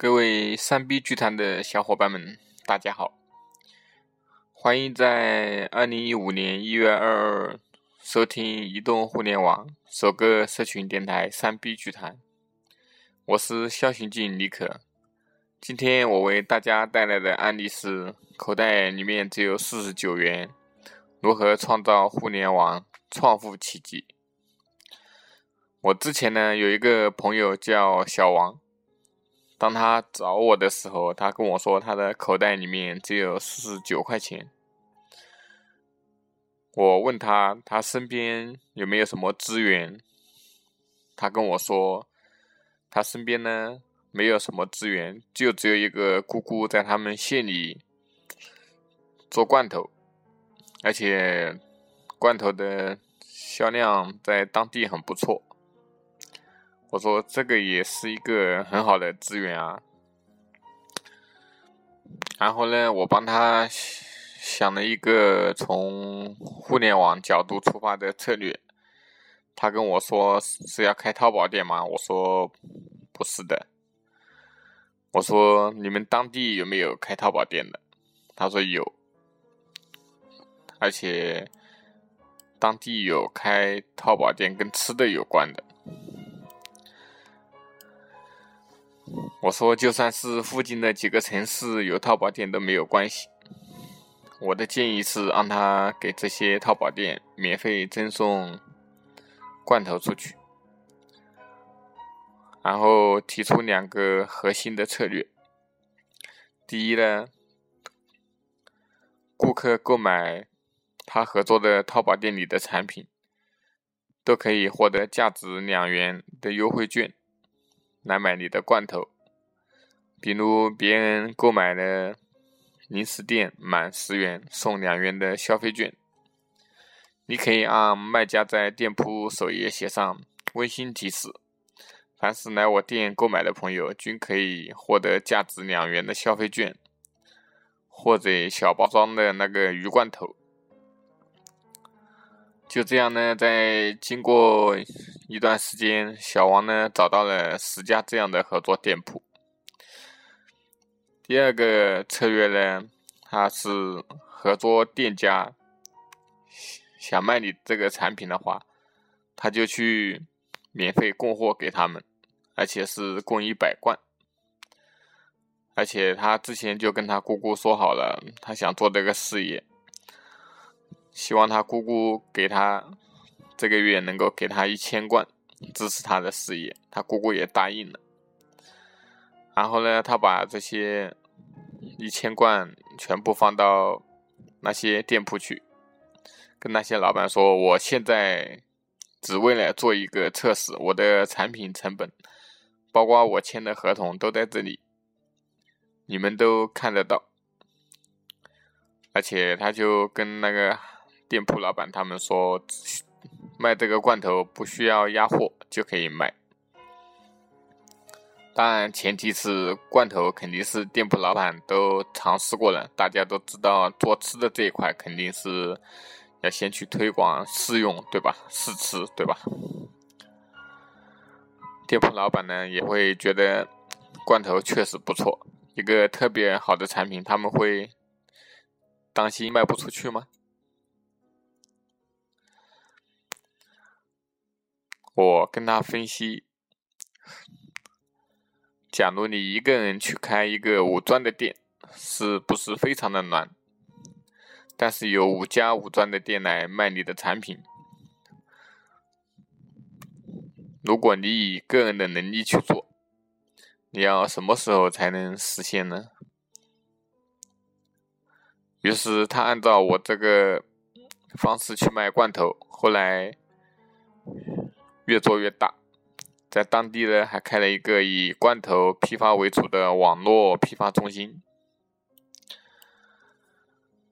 各位三 B 剧团的小伙伴们，大家好！欢迎在二零一五年一月二日收听移动互联网首个社群电台三 B 剧团。我是肖行进李可。今天我为大家带来的案例是：口袋里面只有四十九元，如何创造互联网创富奇迹？我之前呢有一个朋友叫小王。当他找我的时候，他跟我说他的口袋里面只有四十九块钱。我问他他身边有没有什么资源，他跟我说他身边呢没有什么资源，就只有一个姑姑在他们县里做罐头，而且罐头的销量在当地很不错。我说这个也是一个很好的资源啊，然后呢，我帮他想了一个从互联网角度出发的策略。他跟我说是要开淘宝店吗？我说不是的。我说你们当地有没有开淘宝店的？他说有，而且当地有开淘宝店跟吃的有关的。我说，就算是附近的几个城市有淘宝店都没有关系。我的建议是让他给这些淘宝店免费赠送罐头出去，然后提出两个核心的策略。第一呢，顾客购买他合作的淘宝店里的产品，都可以获得价值两元的优惠券。来买你的罐头，比如别人购买的零食店满十元送两元的消费券，你可以按卖家在店铺首页写上温馨提示：凡是来我店购买的朋友均可以获得价值两元的消费券，或者小包装的那个鱼罐头。就这样呢，在经过一段时间，小王呢找到了十家这样的合作店铺。第二个策略呢，他是合作店家想卖你这个产品的话，他就去免费供货给他们，而且是供一百罐。而且他之前就跟他姑姑说好了，他想做这个事业。希望他姑姑给他这个月能够给他一千罐，支持他的事业。他姑姑也答应了。然后呢，他把这些一千罐全部放到那些店铺去，跟那些老板说：“我现在只为了做一个测试，我的产品成本，包括我签的合同都在这里，你们都看得到。”而且他就跟那个。店铺老板他们说，卖这个罐头不需要压货就可以卖，当然前提是罐头肯定是店铺老板都尝试过了。大家都知道做吃的这一块肯定是要先去推广试用，对吧？试吃，对吧？店铺老板呢也会觉得罐头确实不错，一个特别好的产品，他们会担心卖不出去吗？我跟他分析，假如你一个人去开一个五钻的店，是不是非常的难？但是有五家五钻的店来卖你的产品，如果你以个人的能力去做，你要什么时候才能实现呢？于是他按照我这个方式去卖罐头，后来。越做越大，在当地呢还开了一个以罐头批发为主的网络批发中心。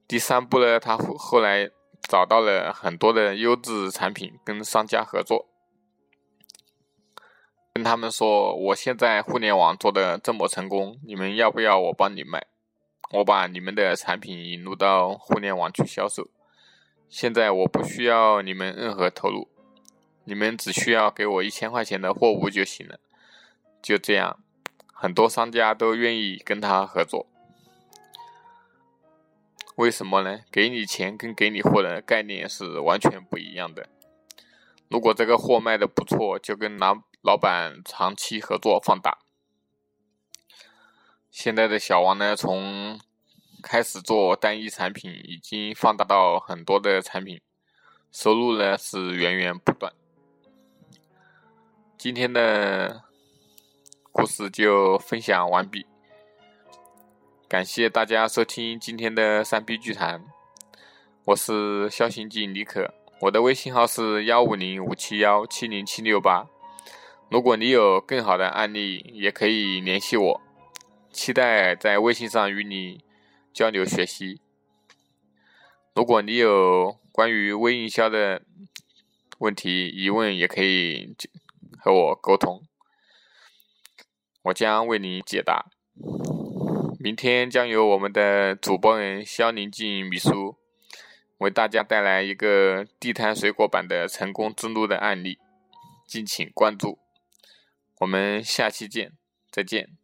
第三步呢，他后后来找到了很多的优质产品，跟商家合作，跟他们说：“我现在互联网做的这么成功，你们要不要我帮你卖？我把你们的产品引入到互联网去销售。现在我不需要你们任何投入。”你们只需要给我一千块钱的货物就行了，就这样，很多商家都愿意跟他合作。为什么呢？给你钱跟给你货的概念是完全不一样的。如果这个货卖的不错，就跟老老板长期合作放大。现在的小王呢，从开始做单一产品，已经放大到很多的产品，收入呢是源源不断。今天的故事就分享完毕。感谢大家收听今天的三 B 剧谈，我是肖刑警李可，我的微信号是幺五零五七幺七零七六八。如果你有更好的案例，也可以联系我，期待在微信上与你交流学习。如果你有关于微营销的问题疑问，也可以和我沟通，我将为你解答。明天将由我们的主播人肖宁静秘书为大家带来一个地摊水果版的成功之路的案例，敬请关注。我们下期见，再见。